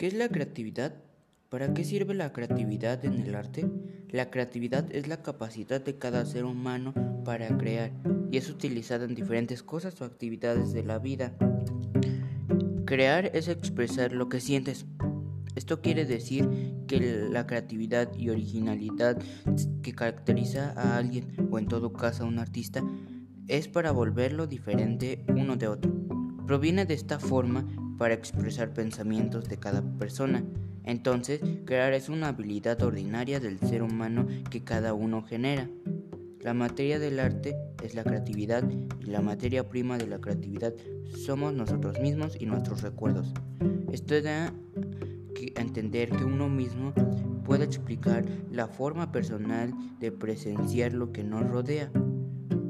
¿Qué es la creatividad? ¿Para qué sirve la creatividad en el arte? La creatividad es la capacidad de cada ser humano para crear y es utilizada en diferentes cosas o actividades de la vida. Crear es expresar lo que sientes. Esto quiere decir que la creatividad y originalidad que caracteriza a alguien o en todo caso a un artista es para volverlo diferente uno de otro. Proviene de esta forma para expresar pensamientos de cada persona. Entonces, crear es una habilidad ordinaria del ser humano que cada uno genera. La materia del arte es la creatividad y la materia prima de la creatividad somos nosotros mismos y nuestros recuerdos. Esto da que entender que uno mismo puede explicar la forma personal de presenciar lo que nos rodea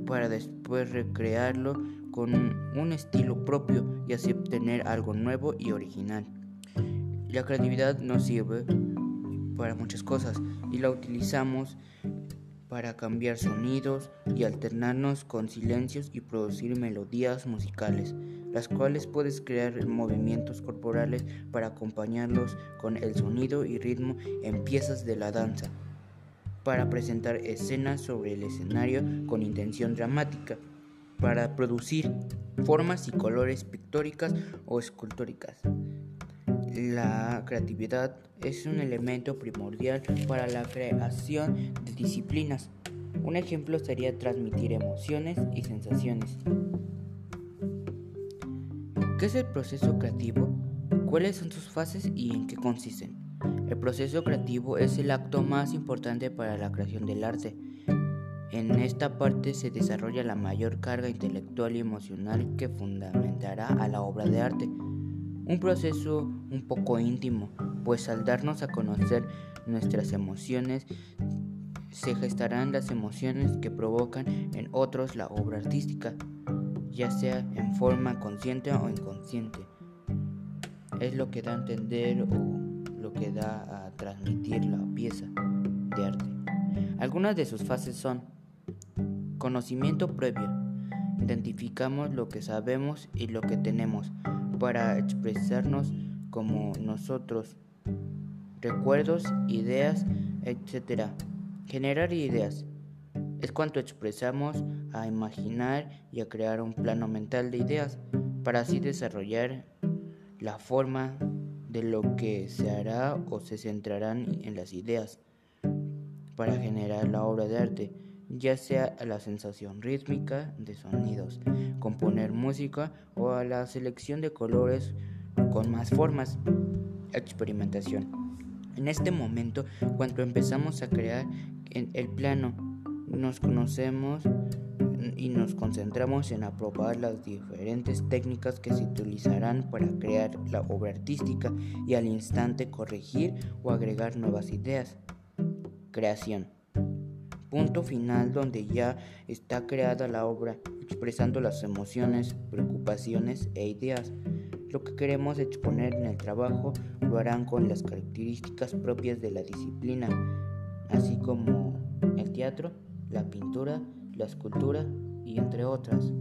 para después recrearlo con un estilo propio y así obtener algo nuevo y original. La creatividad nos sirve para muchas cosas y la utilizamos para cambiar sonidos y alternarnos con silencios y producir melodías musicales, las cuales puedes crear movimientos corporales para acompañarlos con el sonido y ritmo en piezas de la danza, para presentar escenas sobre el escenario con intención dramática para producir formas y colores pictóricas o escultóricas. La creatividad es un elemento primordial para la creación de disciplinas. Un ejemplo sería transmitir emociones y sensaciones. ¿Qué es el proceso creativo? ¿Cuáles son sus fases y en qué consisten? El proceso creativo es el acto más importante para la creación del arte. En esta parte se desarrolla la mayor carga intelectual y emocional que fundamentará a la obra de arte. Un proceso un poco íntimo, pues al darnos a conocer nuestras emociones, se gestarán las emociones que provocan en otros la obra artística, ya sea en forma consciente o inconsciente. Es lo que da a entender o lo que da a transmitir la pieza de arte. Algunas de sus fases son Conocimiento previo. Identificamos lo que sabemos y lo que tenemos para expresarnos como nosotros. Recuerdos, ideas, etc. Generar ideas. Es cuanto expresamos a imaginar y a crear un plano mental de ideas para así desarrollar la forma de lo que se hará o se centrarán en las ideas para generar la obra de arte ya sea a la sensación rítmica de sonidos, componer música o a la selección de colores con más formas, experimentación. En este momento, cuando empezamos a crear el plano, nos conocemos y nos concentramos en aprobar las diferentes técnicas que se utilizarán para crear la obra artística y al instante corregir o agregar nuevas ideas. Creación punto final donde ya está creada la obra, expresando las emociones, preocupaciones e ideas. Lo que queremos exponer en el trabajo lo harán con las características propias de la disciplina, así como el teatro, la pintura, la escultura y entre otras.